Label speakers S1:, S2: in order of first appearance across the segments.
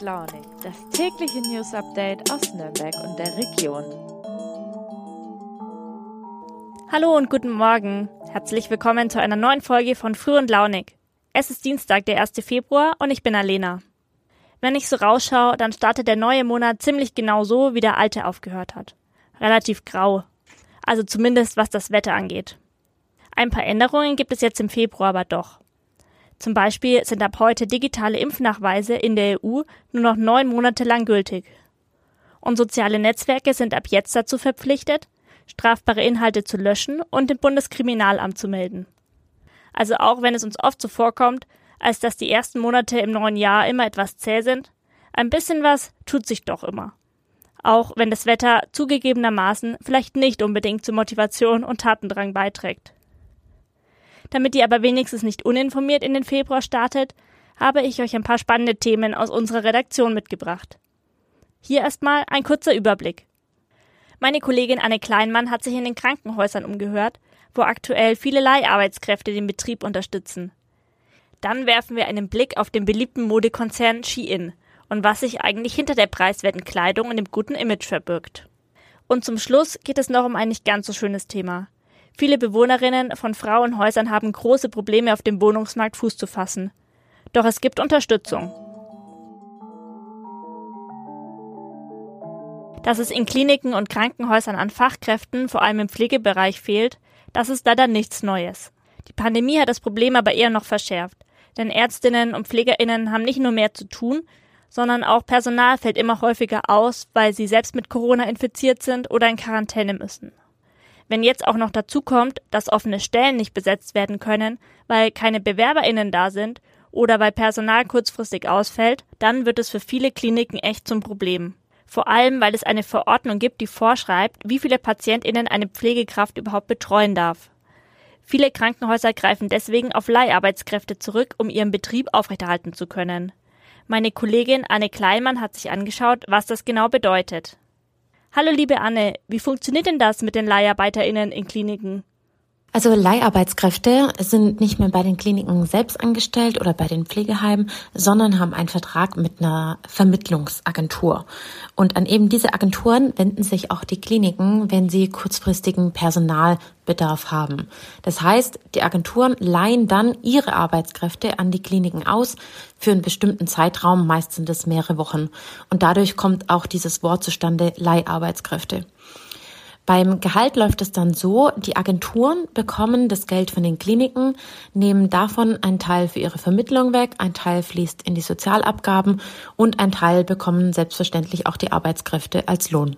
S1: Launig, das tägliche News Update aus Nürnberg und der Region.
S2: Hallo und guten Morgen. Herzlich willkommen zu einer neuen Folge von Früh und Launig. Es ist Dienstag, der 1. Februar und ich bin Alena. Wenn ich so rausschaue, dann startet der neue Monat ziemlich genau so, wie der alte aufgehört hat. Relativ grau. Also zumindest was das Wetter angeht. Ein paar Änderungen gibt es jetzt im Februar aber doch. Zum Beispiel sind ab heute digitale Impfnachweise in der EU nur noch neun Monate lang gültig. Und soziale Netzwerke sind ab jetzt dazu verpflichtet, strafbare Inhalte zu löschen und dem Bundeskriminalamt zu melden. Also auch wenn es uns oft so vorkommt, als dass die ersten Monate im neuen Jahr immer etwas zäh sind, ein bisschen was tut sich doch immer. Auch wenn das Wetter zugegebenermaßen vielleicht nicht unbedingt zur Motivation und Tatendrang beiträgt. Damit ihr aber wenigstens nicht uninformiert in den Februar startet, habe ich euch ein paar spannende Themen aus unserer Redaktion mitgebracht. Hier erstmal ein kurzer Überblick. Meine Kollegin Anne Kleinmann hat sich in den Krankenhäusern umgehört, wo aktuell viele Leiharbeitskräfte den Betrieb unterstützen. Dann werfen wir einen Blick auf den beliebten Modekonzern Shein und was sich eigentlich hinter der preiswerten Kleidung und dem guten Image verbirgt. Und zum Schluss geht es noch um ein nicht ganz so schönes Thema. Viele Bewohnerinnen von Frauenhäusern haben große Probleme auf dem Wohnungsmarkt Fuß zu fassen. Doch es gibt Unterstützung. Dass es in Kliniken und Krankenhäusern an Fachkräften, vor allem im Pflegebereich, fehlt, das ist leider nichts Neues. Die Pandemie hat das Problem aber eher noch verschärft, denn Ärztinnen und Pflegerinnen haben nicht nur mehr zu tun, sondern auch Personal fällt immer häufiger aus, weil sie selbst mit Corona infiziert sind oder in Quarantäne müssen. Wenn jetzt auch noch dazu kommt, dass offene Stellen nicht besetzt werden können, weil keine BewerberInnen da sind oder weil Personal kurzfristig ausfällt, dann wird es für viele Kliniken echt zum Problem. Vor allem, weil es eine Verordnung gibt, die vorschreibt, wie viele PatientInnen eine Pflegekraft überhaupt betreuen darf. Viele Krankenhäuser greifen deswegen auf Leiharbeitskräfte zurück, um ihren Betrieb aufrechterhalten zu können. Meine Kollegin Anne Kleinmann hat sich angeschaut, was das genau bedeutet. Hallo liebe Anne, wie funktioniert denn das mit den LeiharbeiterInnen in Kliniken?
S3: Also Leiharbeitskräfte sind nicht mehr bei den Kliniken selbst angestellt oder bei den Pflegeheimen, sondern haben einen Vertrag mit einer Vermittlungsagentur. Und an eben diese Agenturen wenden sich auch die Kliniken, wenn sie kurzfristigen Personalbedarf haben. Das heißt, die Agenturen leihen dann ihre Arbeitskräfte an die Kliniken aus für einen bestimmten Zeitraum, meist sind es mehrere Wochen. Und dadurch kommt auch dieses Wort zustande, Leiharbeitskräfte. Beim Gehalt läuft es dann so, die Agenturen bekommen das Geld von den Kliniken, nehmen davon einen Teil für ihre Vermittlung weg, ein Teil fließt in die Sozialabgaben und ein Teil bekommen selbstverständlich auch die Arbeitskräfte als Lohn.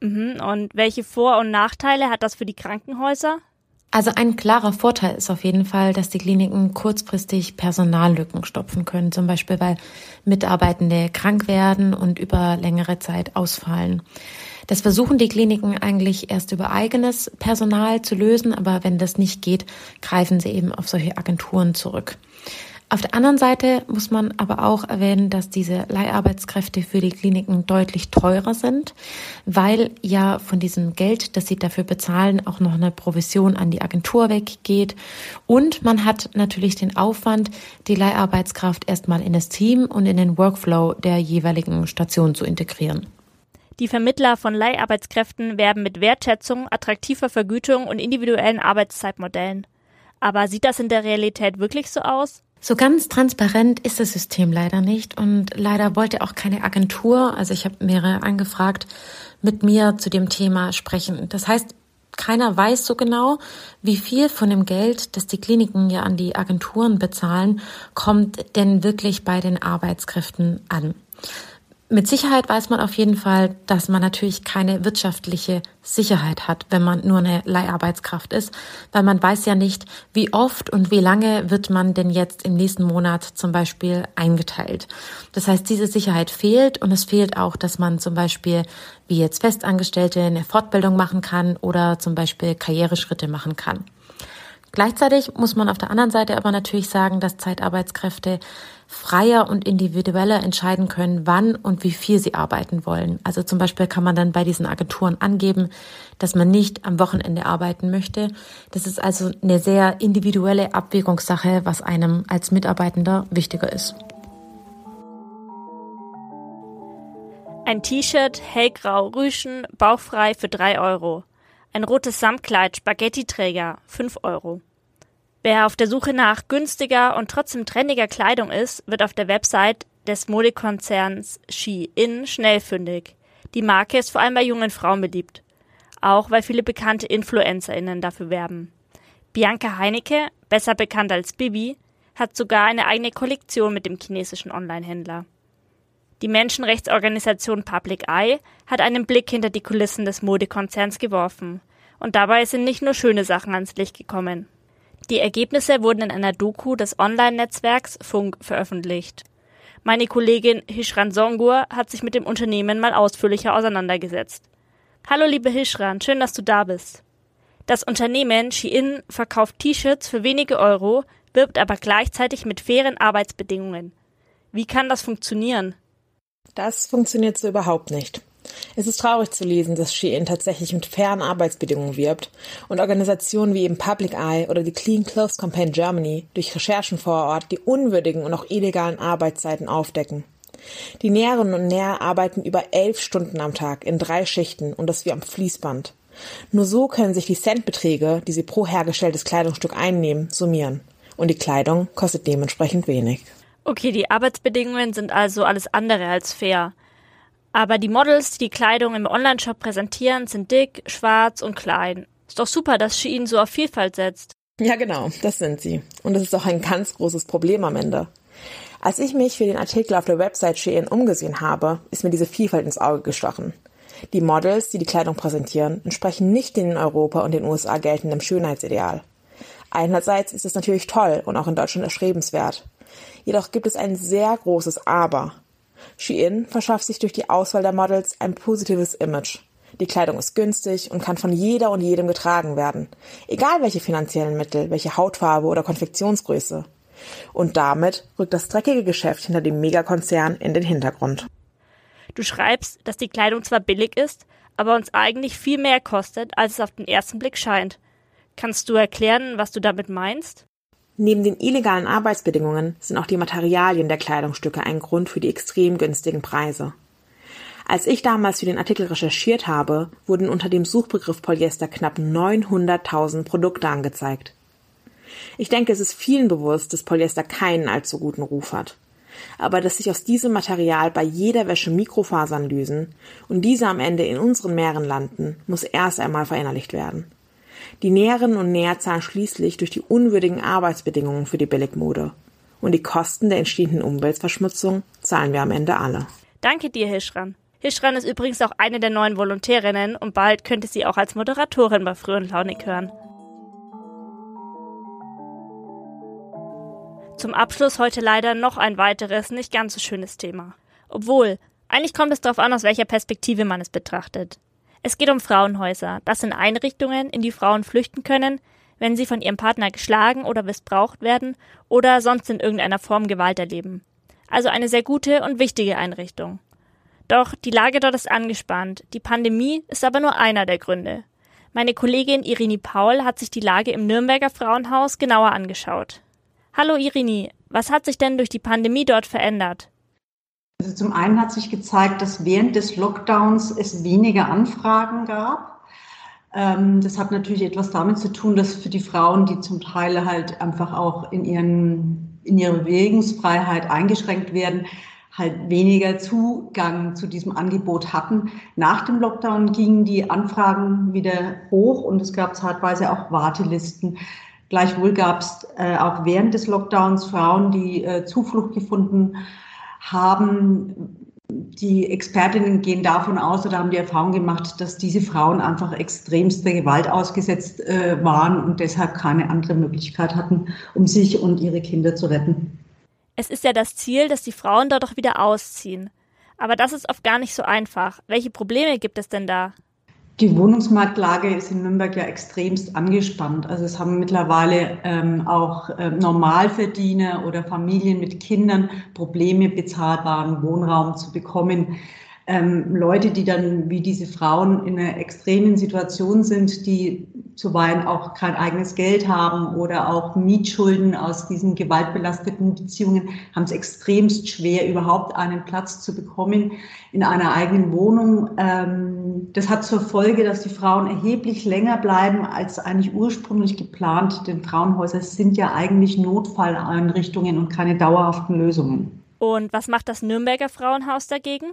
S2: Mhm. Und welche Vor- und Nachteile hat das für die Krankenhäuser?
S3: Also ein klarer Vorteil ist auf jeden Fall, dass die Kliniken kurzfristig Personallücken stopfen können, zum Beispiel weil Mitarbeitende krank werden und über längere Zeit ausfallen. Das versuchen die Kliniken eigentlich erst über eigenes Personal zu lösen, aber wenn das nicht geht, greifen sie eben auf solche Agenturen zurück. Auf der anderen Seite muss man aber auch erwähnen, dass diese Leiharbeitskräfte für die Kliniken deutlich teurer sind, weil ja von diesem Geld, das sie dafür bezahlen, auch noch eine Provision an die Agentur weggeht. Und man hat natürlich den Aufwand, die Leiharbeitskraft erstmal in das Team und in den Workflow der jeweiligen Station zu integrieren.
S2: Die Vermittler von Leiharbeitskräften werben mit Wertschätzung, attraktiver Vergütung und individuellen Arbeitszeitmodellen. Aber sieht das in der Realität wirklich so aus?
S3: So ganz transparent ist das System leider nicht und leider wollte auch keine Agentur, also ich habe mehrere angefragt, mit mir zu dem Thema sprechen. Das heißt, keiner weiß so genau, wie viel von dem Geld, das die Kliniken ja an die Agenturen bezahlen, kommt denn wirklich bei den Arbeitskräften an. Mit Sicherheit weiß man auf jeden Fall, dass man natürlich keine wirtschaftliche Sicherheit hat, wenn man nur eine Leiharbeitskraft ist, weil man weiß ja nicht, wie oft und wie lange wird man denn jetzt im nächsten Monat zum Beispiel eingeteilt. Das heißt, diese Sicherheit fehlt und es fehlt auch, dass man zum Beispiel wie jetzt Festangestellte eine Fortbildung machen kann oder zum Beispiel Karriereschritte machen kann. Gleichzeitig muss man auf der anderen Seite aber natürlich sagen, dass Zeitarbeitskräfte freier und individueller entscheiden können, wann und wie viel sie arbeiten wollen. Also zum Beispiel kann man dann bei diesen Agenturen angeben, dass man nicht am Wochenende arbeiten möchte. Das ist also eine sehr individuelle Abwägungssache, was einem als Mitarbeitender wichtiger ist.
S2: Ein T-Shirt, hellgrau, rüschen, bauchfrei für 3 Euro. Ein rotes Samtkleid, Spaghetti-Träger, 5 Euro. Wer auf der Suche nach günstiger und trotzdem trendiger Kleidung ist, wird auf der Website des Modekonzerns Shein schnell fündig. Die Marke ist vor allem bei jungen Frauen beliebt. Auch weil viele bekannte InfluencerInnen dafür werben. Bianca Heinecke, besser bekannt als Bibi, hat sogar eine eigene Kollektion mit dem chinesischen Online-Händler. Die Menschenrechtsorganisation Public Eye hat einen Blick hinter die Kulissen des Modekonzerns geworfen. Und dabei sind nicht nur schöne Sachen ans Licht gekommen. Die Ergebnisse wurden in einer Doku des Online-Netzwerks Funk veröffentlicht. Meine Kollegin Hishran Songur hat sich mit dem Unternehmen mal ausführlicher auseinandergesetzt. Hallo liebe Hishran, schön, dass du da bist. Das Unternehmen Shein verkauft T-Shirts für wenige Euro, wirbt aber gleichzeitig mit fairen Arbeitsbedingungen. Wie kann das funktionieren?
S4: Das funktioniert so überhaupt nicht. Es ist traurig zu lesen, dass Shein tatsächlich mit fairen Arbeitsbedingungen wirbt und Organisationen wie eben Public Eye oder die Clean Clothes Campaign Germany durch Recherchen vor Ort die unwürdigen und auch illegalen Arbeitszeiten aufdecken. Die Näherinnen und Näher arbeiten über elf Stunden am Tag in drei Schichten und das wie am Fließband. Nur so können sich die Centbeträge, die sie pro hergestelltes Kleidungsstück einnehmen, summieren. Und die Kleidung kostet dementsprechend wenig.
S2: Okay, die Arbeitsbedingungen sind also alles andere als fair. Aber die Models, die die Kleidung im Onlineshop präsentieren, sind dick, schwarz und klein. Ist doch super, dass Shein so auf Vielfalt setzt.
S4: Ja, genau, das sind sie. Und das ist auch ein ganz großes Problem am Ende. Als ich mich für den Artikel auf der Website Shein umgesehen habe, ist mir diese Vielfalt ins Auge gestochen. Die Models, die die Kleidung präsentieren, entsprechen nicht den in Europa und den USA geltenden Schönheitsideal. Einerseits ist es natürlich toll und auch in Deutschland erstrebenswert. Jedoch gibt es ein sehr großes Aber. Shein verschafft sich durch die Auswahl der Models ein positives Image. Die Kleidung ist günstig und kann von jeder und jedem getragen werden, egal welche finanziellen Mittel, welche Hautfarbe oder Konfektionsgröße. Und damit rückt das dreckige Geschäft hinter dem Megakonzern in den Hintergrund.
S2: Du schreibst, dass die Kleidung zwar billig ist, aber uns eigentlich viel mehr kostet, als es auf den ersten Blick scheint. Kannst du erklären, was du damit meinst?
S4: Neben den illegalen Arbeitsbedingungen sind auch die Materialien der Kleidungsstücke ein Grund für die extrem günstigen Preise. Als ich damals für den Artikel recherchiert habe, wurden unter dem Suchbegriff Polyester knapp 900.000 Produkte angezeigt. Ich denke, es ist vielen bewusst, dass Polyester keinen allzu guten Ruf hat. Aber dass sich aus diesem Material bei jeder Wäsche Mikrofasern lösen und diese am Ende in unseren Meeren landen, muss erst einmal verinnerlicht werden. Die Näherinnen und Näher zahlen schließlich durch die unwürdigen Arbeitsbedingungen für die Billigmode. Und die Kosten der entstehenden Umweltverschmutzung zahlen wir am Ende alle.
S2: Danke dir, Hischran. Hischran ist übrigens auch eine der neuen Volontärinnen und bald könnte sie auch als Moderatorin bei Früh und Launig hören. Zum Abschluss heute leider noch ein weiteres, nicht ganz so schönes Thema. Obwohl, eigentlich kommt es darauf an, aus welcher Perspektive man es betrachtet. Es geht um Frauenhäuser. Das sind Einrichtungen, in die Frauen flüchten können, wenn sie von ihrem Partner geschlagen oder missbraucht werden oder sonst in irgendeiner Form Gewalt erleben. Also eine sehr gute und wichtige Einrichtung. Doch die Lage dort ist angespannt. Die Pandemie ist aber nur einer der Gründe. Meine Kollegin Irini Paul hat sich die Lage im Nürnberger Frauenhaus genauer angeschaut. Hallo Irini, was hat sich denn durch die Pandemie dort verändert?
S5: Also zum einen hat sich gezeigt, dass während des Lockdowns es weniger Anfragen gab. Ähm, das hat natürlich etwas damit zu tun, dass für die Frauen, die zum Teil halt einfach auch in, ihren, in ihrer Bewegungsfreiheit eingeschränkt werden, halt weniger Zugang zu diesem Angebot hatten. Nach dem Lockdown gingen die Anfragen wieder hoch und es gab zeitweise auch Wartelisten. Gleichwohl gab es äh, auch während des Lockdowns Frauen, die äh, Zuflucht gefunden haben die Expertinnen gehen davon aus oder haben die Erfahrung gemacht, dass diese Frauen einfach extremster Gewalt ausgesetzt äh, waren und deshalb keine andere Möglichkeit hatten, um sich und ihre Kinder zu retten.
S2: Es ist ja das Ziel, dass die Frauen dort auch wieder ausziehen. Aber das ist oft gar nicht so einfach. Welche Probleme gibt es denn da?
S5: Die Wohnungsmarktlage ist in Nürnberg ja extremst angespannt. Also es haben mittlerweile ähm, auch äh, Normalverdiener oder Familien mit Kindern Probleme, bezahlbaren Wohnraum zu bekommen. Ähm, Leute, die dann wie diese Frauen in einer extremen Situation sind, die zuweilen auch kein eigenes Geld haben oder auch Mietschulden aus diesen gewaltbelasteten Beziehungen, haben es extremst schwer, überhaupt einen Platz zu bekommen in einer eigenen Wohnung. Ähm, das hat zur Folge, dass die Frauen erheblich länger bleiben als eigentlich ursprünglich geplant, denn Frauenhäuser sind ja eigentlich Notfalleinrichtungen und keine dauerhaften Lösungen.
S2: Und was macht das Nürnberger Frauenhaus dagegen?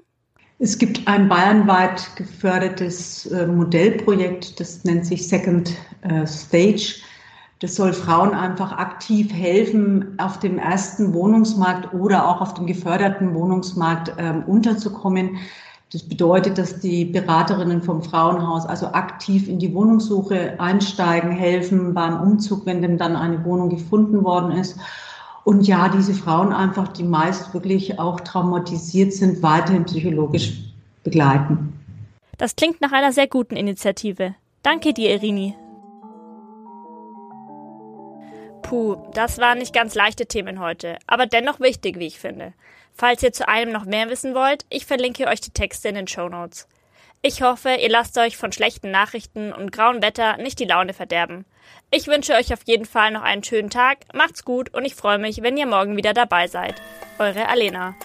S5: Es gibt ein bayernweit gefördertes äh, Modellprojekt, das nennt sich Second äh, Stage. Das soll Frauen einfach aktiv helfen, auf dem ersten Wohnungsmarkt oder auch auf dem geförderten Wohnungsmarkt ähm, unterzukommen. Das bedeutet, dass die Beraterinnen vom Frauenhaus also aktiv in die Wohnungssuche einsteigen, helfen beim Umzug, wenn denn dann eine Wohnung gefunden worden ist und ja, diese Frauen einfach, die meist wirklich auch traumatisiert sind, weiterhin psychologisch begleiten.
S2: Das klingt nach einer sehr guten Initiative. Danke dir, Irini. Puh, das waren nicht ganz leichte Themen heute, aber dennoch wichtig, wie ich finde. Falls ihr zu einem noch mehr wissen wollt, ich verlinke euch die Texte in den Show Notes. Ich hoffe, ihr lasst euch von schlechten Nachrichten und grauem Wetter nicht die Laune verderben. Ich wünsche euch auf jeden Fall noch einen schönen Tag, macht's gut und ich freue mich, wenn ihr morgen wieder dabei seid. Eure Alena.